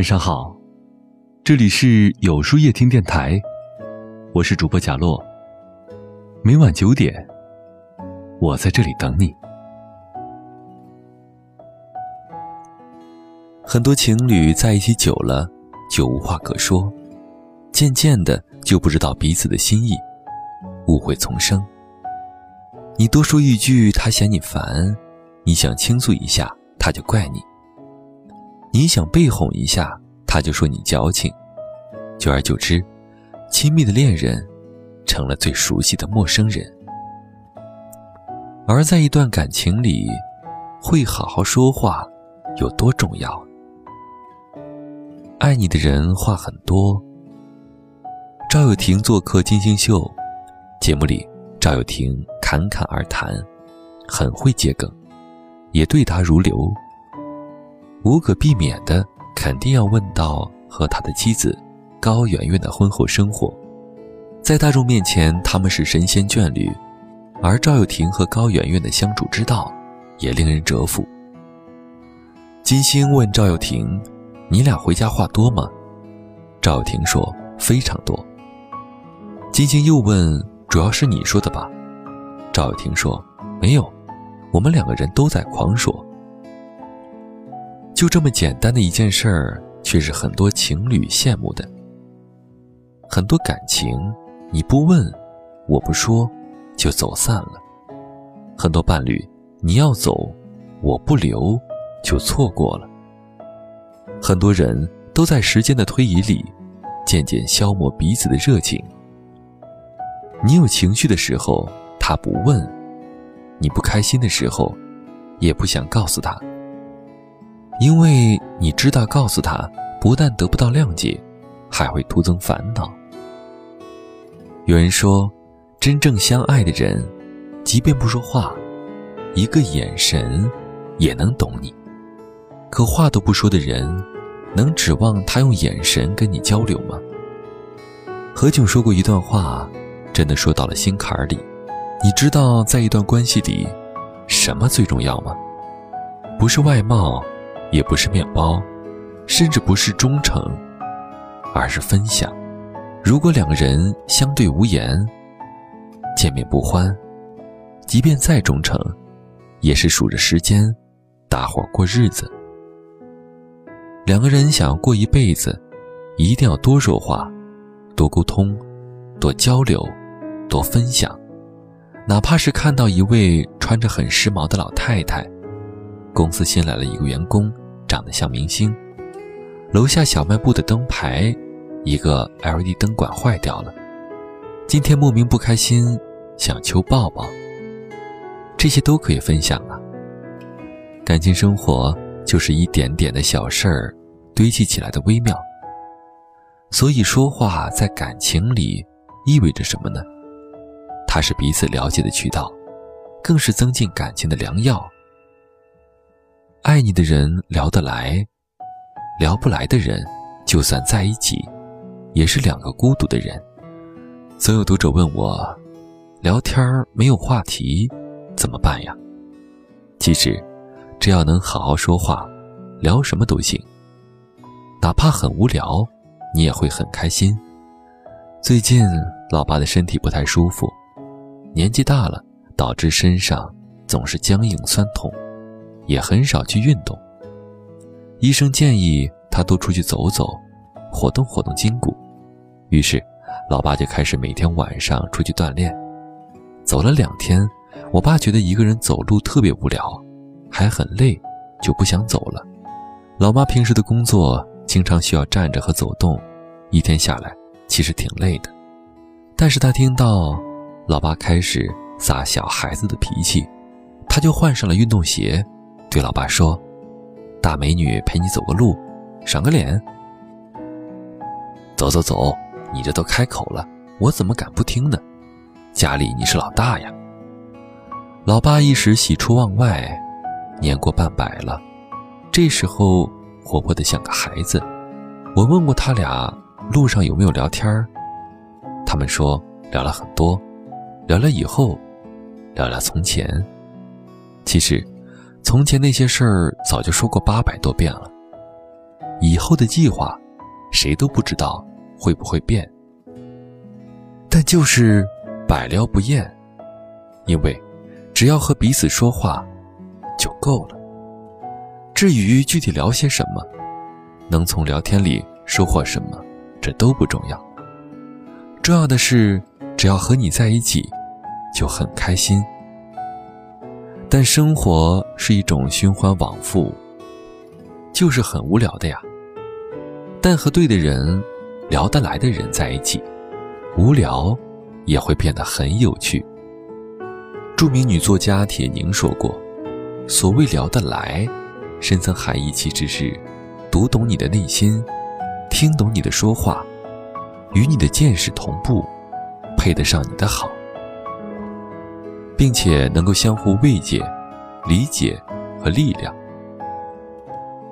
晚上好，这里是有书夜听电台，我是主播贾洛。每晚九点，我在这里等你。很多情侣在一起久了，就无话可说，渐渐的就不知道彼此的心意，误会丛生。你多说一句，他嫌你烦；你想倾诉一下，他就怪你。你想被哄一下，他就说你矫情。久而久之，亲密的恋人成了最熟悉的陌生人。而在一段感情里，会好好说话有多重要？爱你的人话很多。赵又廷做客金星秀，节目里赵又廷侃侃而谈，很会接梗，也对答如流。无可避免的，肯定要问到和他的妻子高圆圆的婚后生活。在大众面前，他们是神仙眷侣，而赵又廷和高圆圆的相处之道也令人折服。金星问赵又廷：“你俩回家话多吗？”赵又廷说：“非常多。”金星又问：“主要是你说的吧？”赵又廷说：“没有，我们两个人都在狂说。”就这么简单的一件事儿，却是很多情侣羡慕的。很多感情，你不问，我不说，就走散了；很多伴侣，你要走，我不留，就错过了。很多人都在时间的推移里，渐渐消磨彼此的热情。你有情绪的时候，他不问；你不开心的时候，也不想告诉他。因为你知道，告诉他不但得不到谅解，还会徒增烦恼。有人说，真正相爱的人，即便不说话，一个眼神也能懂你；可话都不说的人，能指望他用眼神跟你交流吗？何炅说过一段话，真的说到了心坎里。你知道，在一段关系里，什么最重要吗？不是外貌。也不是面包，甚至不是忠诚，而是分享。如果两个人相对无言，见面不欢，即便再忠诚，也是数着时间，搭伙过日子。两个人想要过一辈子，一定要多说话，多沟通，多交流，多分享。哪怕是看到一位穿着很时髦的老太太，公司新来了一个员工。长得像明星，楼下小卖部的灯牌，一个 LED 灯管坏掉了。今天莫名不开心，想求抱抱。这些都可以分享啊。感情生活就是一点点的小事儿堆砌起来的微妙。所以说话在感情里意味着什么呢？它是彼此了解的渠道，更是增进感情的良药。爱你的人聊得来，聊不来的人，就算在一起，也是两个孤独的人。曾有读者问我，聊天没有话题怎么办呀？其实，只要能好好说话，聊什么都行。哪怕很无聊，你也会很开心。最近老爸的身体不太舒服，年纪大了，导致身上总是僵硬酸痛。也很少去运动。医生建议他多出去走走，活动活动筋骨。于是，老爸就开始每天晚上出去锻炼。走了两天，我爸觉得一个人走路特别无聊，还很累，就不想走了。老妈平时的工作经常需要站着和走动，一天下来其实挺累的。但是他听到老爸开始撒小孩子的脾气，他就换上了运动鞋。对老爸说：“大美女陪你走个路，赏个脸。走走走，你这都开口了，我怎么敢不听呢？家里你是老大呀。”老爸一时喜出望外，年过半百了，这时候活泼的像个孩子。我问过他俩路上有没有聊天他们说聊了很多，聊了以后，聊聊从前。其实。从前那些事儿早就说过八百多遍了。以后的计划，谁都不知道会不会变。但就是百聊不厌，因为只要和彼此说话就够了。至于具体聊些什么，能从聊天里收获什么，这都不重要。重要的是，只要和你在一起，就很开心。但生活是一种循环往复，就是很无聊的呀。但和对的人、聊得来的人在一起，无聊也会变得很有趣。著名女作家铁凝说过：“所谓聊得来，深层含义其实是读懂你的内心，听懂你的说话。”与你的见识同步，配得上你的好，并且能够相互慰藉、理解和力量。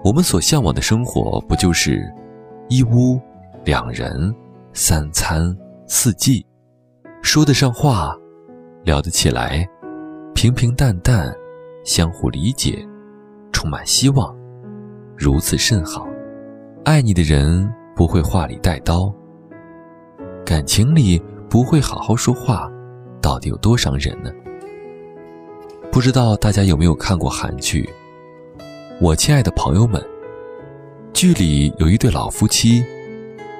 我们所向往的生活，不就是一屋两人、三餐四季，说得上话，聊得起来，平平淡淡，相互理解，充满希望，如此甚好。爱你的人不会话里带刀。感情里不会好好说话，到底有多伤人呢？不知道大家有没有看过韩剧《我亲爱的朋友们》？剧里有一对老夫妻，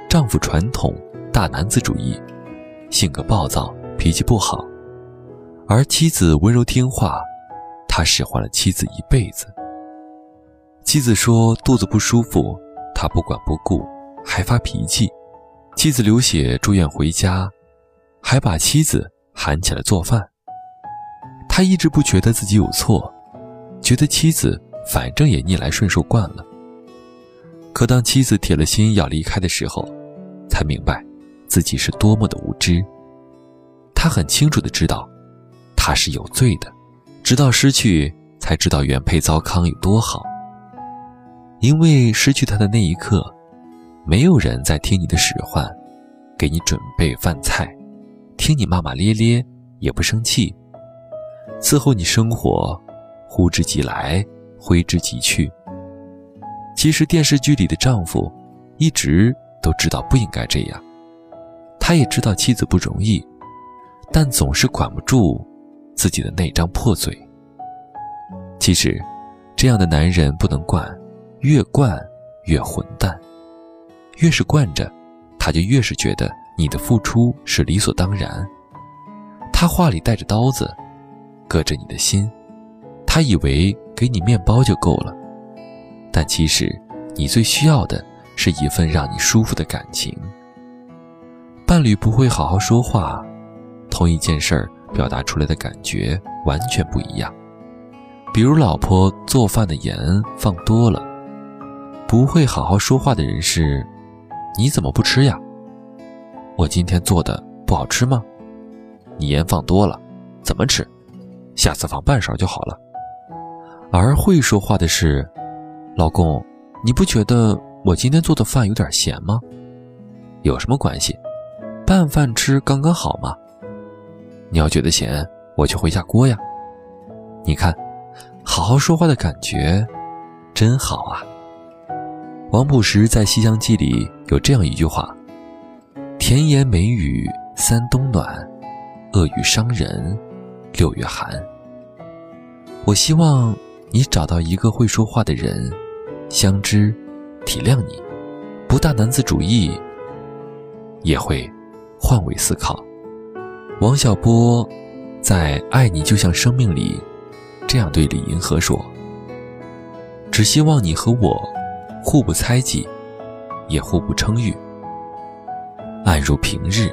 丈夫传统大男子主义，性格暴躁，脾气不好，而妻子温柔听话，他使唤了妻子一辈子。妻子说肚子不舒服，他不管不顾，还发脾气。妻子流血住院回家，还把妻子喊起来做饭。他一直不觉得自己有错，觉得妻子反正也逆来顺受惯了。可当妻子铁了心要离开的时候，才明白自己是多么的无知。他很清楚的知道，他是有罪的，直到失去才知道原配糟糠有多好。因为失去他的那一刻。没有人在听你的使唤，给你准备饭菜，听你骂骂咧咧也不生气，伺候你生活，呼之即来，挥之即去。其实电视剧里的丈夫，一直都知道不应该这样，他也知道妻子不容易，但总是管不住自己的那张破嘴。其实，这样的男人不能惯，越惯越混蛋。越是惯着，他就越是觉得你的付出是理所当然。他话里带着刀子，割着你的心。他以为给你面包就够了，但其实你最需要的是一份让你舒服的感情。伴侣不会好好说话，同一件事儿表达出来的感觉完全不一样。比如，老婆做饭的盐放多了，不会好好说话的人是。你怎么不吃呀？我今天做的不好吃吗？你盐放多了，怎么吃？下次放半勺就好了。而会说话的是，老公，你不觉得我今天做的饭有点咸吗？有什么关系？拌饭吃刚刚好嘛。你要觉得咸，我就回下锅呀。你看，好好说话的感觉，真好啊。王朴实在《西厢记》里有这样一句话：“甜言美语三冬暖，恶语伤人六月寒。”我希望你找到一个会说话的人，相知、体谅你，不大男子主义，也会换位思考。王小波在《爱你就像生命》里这样对李银河说：“只希望你和我。”互不猜忌，也互不称誉。按如平日，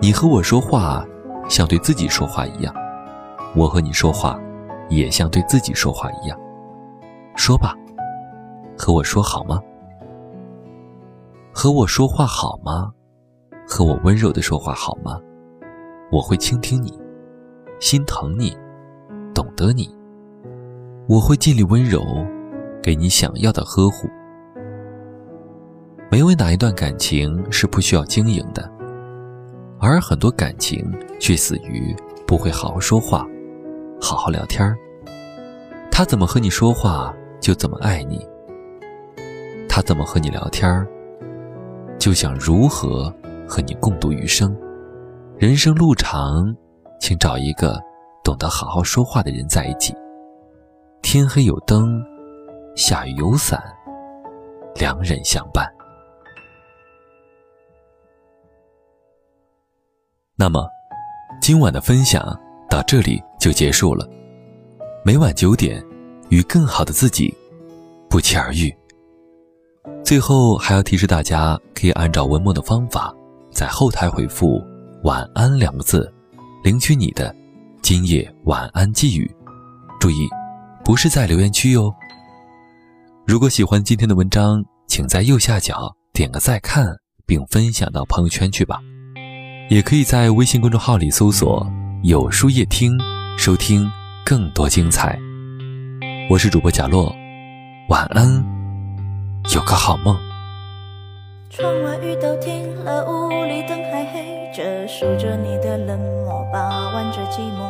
你和我说话，像对自己说话一样；我和你说话，也像对自己说话一样。说吧，和我说好吗？和我说话好吗？和我温柔的说话好吗？我会倾听你，心疼你，懂得你。我会尽力温柔，给你想要的呵护。没有哪一段感情是不需要经营的，而很多感情却死于不会好好说话，好好聊天他怎么和你说话，就怎么爱你；他怎么和你聊天，就想如何和你共度余生。人生路长，请找一个懂得好好说话的人在一起。天黑有灯，下雨有伞，两人相伴。那么，今晚的分享到这里就结束了。每晚九点，与更好的自己不期而遇。最后还要提示大家，可以按照文末的方法，在后台回复“晚安”两个字，领取你的今夜晚安寄语。注意，不是在留言区哟。如果喜欢今天的文章，请在右下角点个再看，并分享到朋友圈去吧。也可以在微信公众号里搜索“有书夜听”，收听更多精彩。我是主播贾洛，晚安，有个好梦。窗外雨都停了，屋里灯还黑着，数着你的冷漠，把玩着寂寞。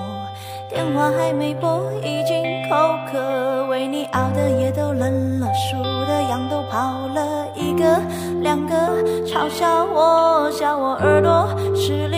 电话还没拨，已经口渴，为你熬的夜都冷了，数的羊都跑了一个。两个嘲笑我，笑我耳朵失灵，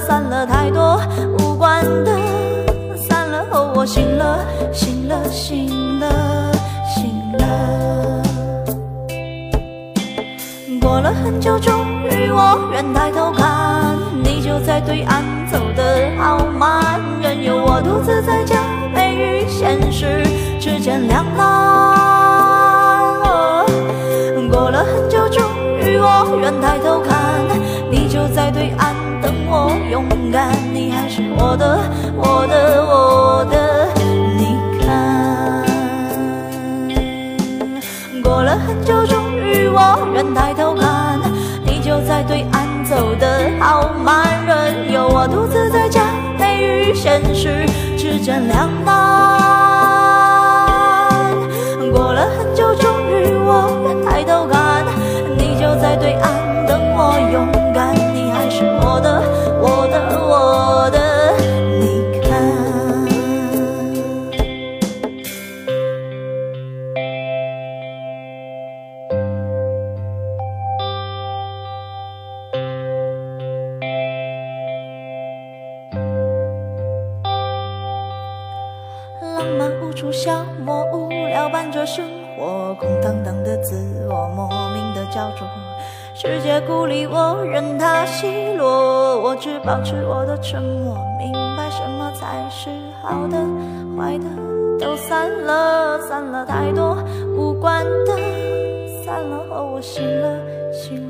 散了太多无关的，散了后我醒了，醒了，醒了，醒了。过了很久，终于我愿抬头看，你就在对岸，走得好慢，任由我独自在假寐与现实之间两难。过了很久，终于我愿抬头看，我的，我的，我的，你看。过了很久，终于我愿抬头看，你就在对岸走得好慢，任由我独自在假寐与现实之间两等，的自我，莫名的焦灼。世界孤立我，任它奚落，我只保持我的沉默。明白什么才是好的，坏的都散了，散了太多无关的，散了后我，醒了，醒了。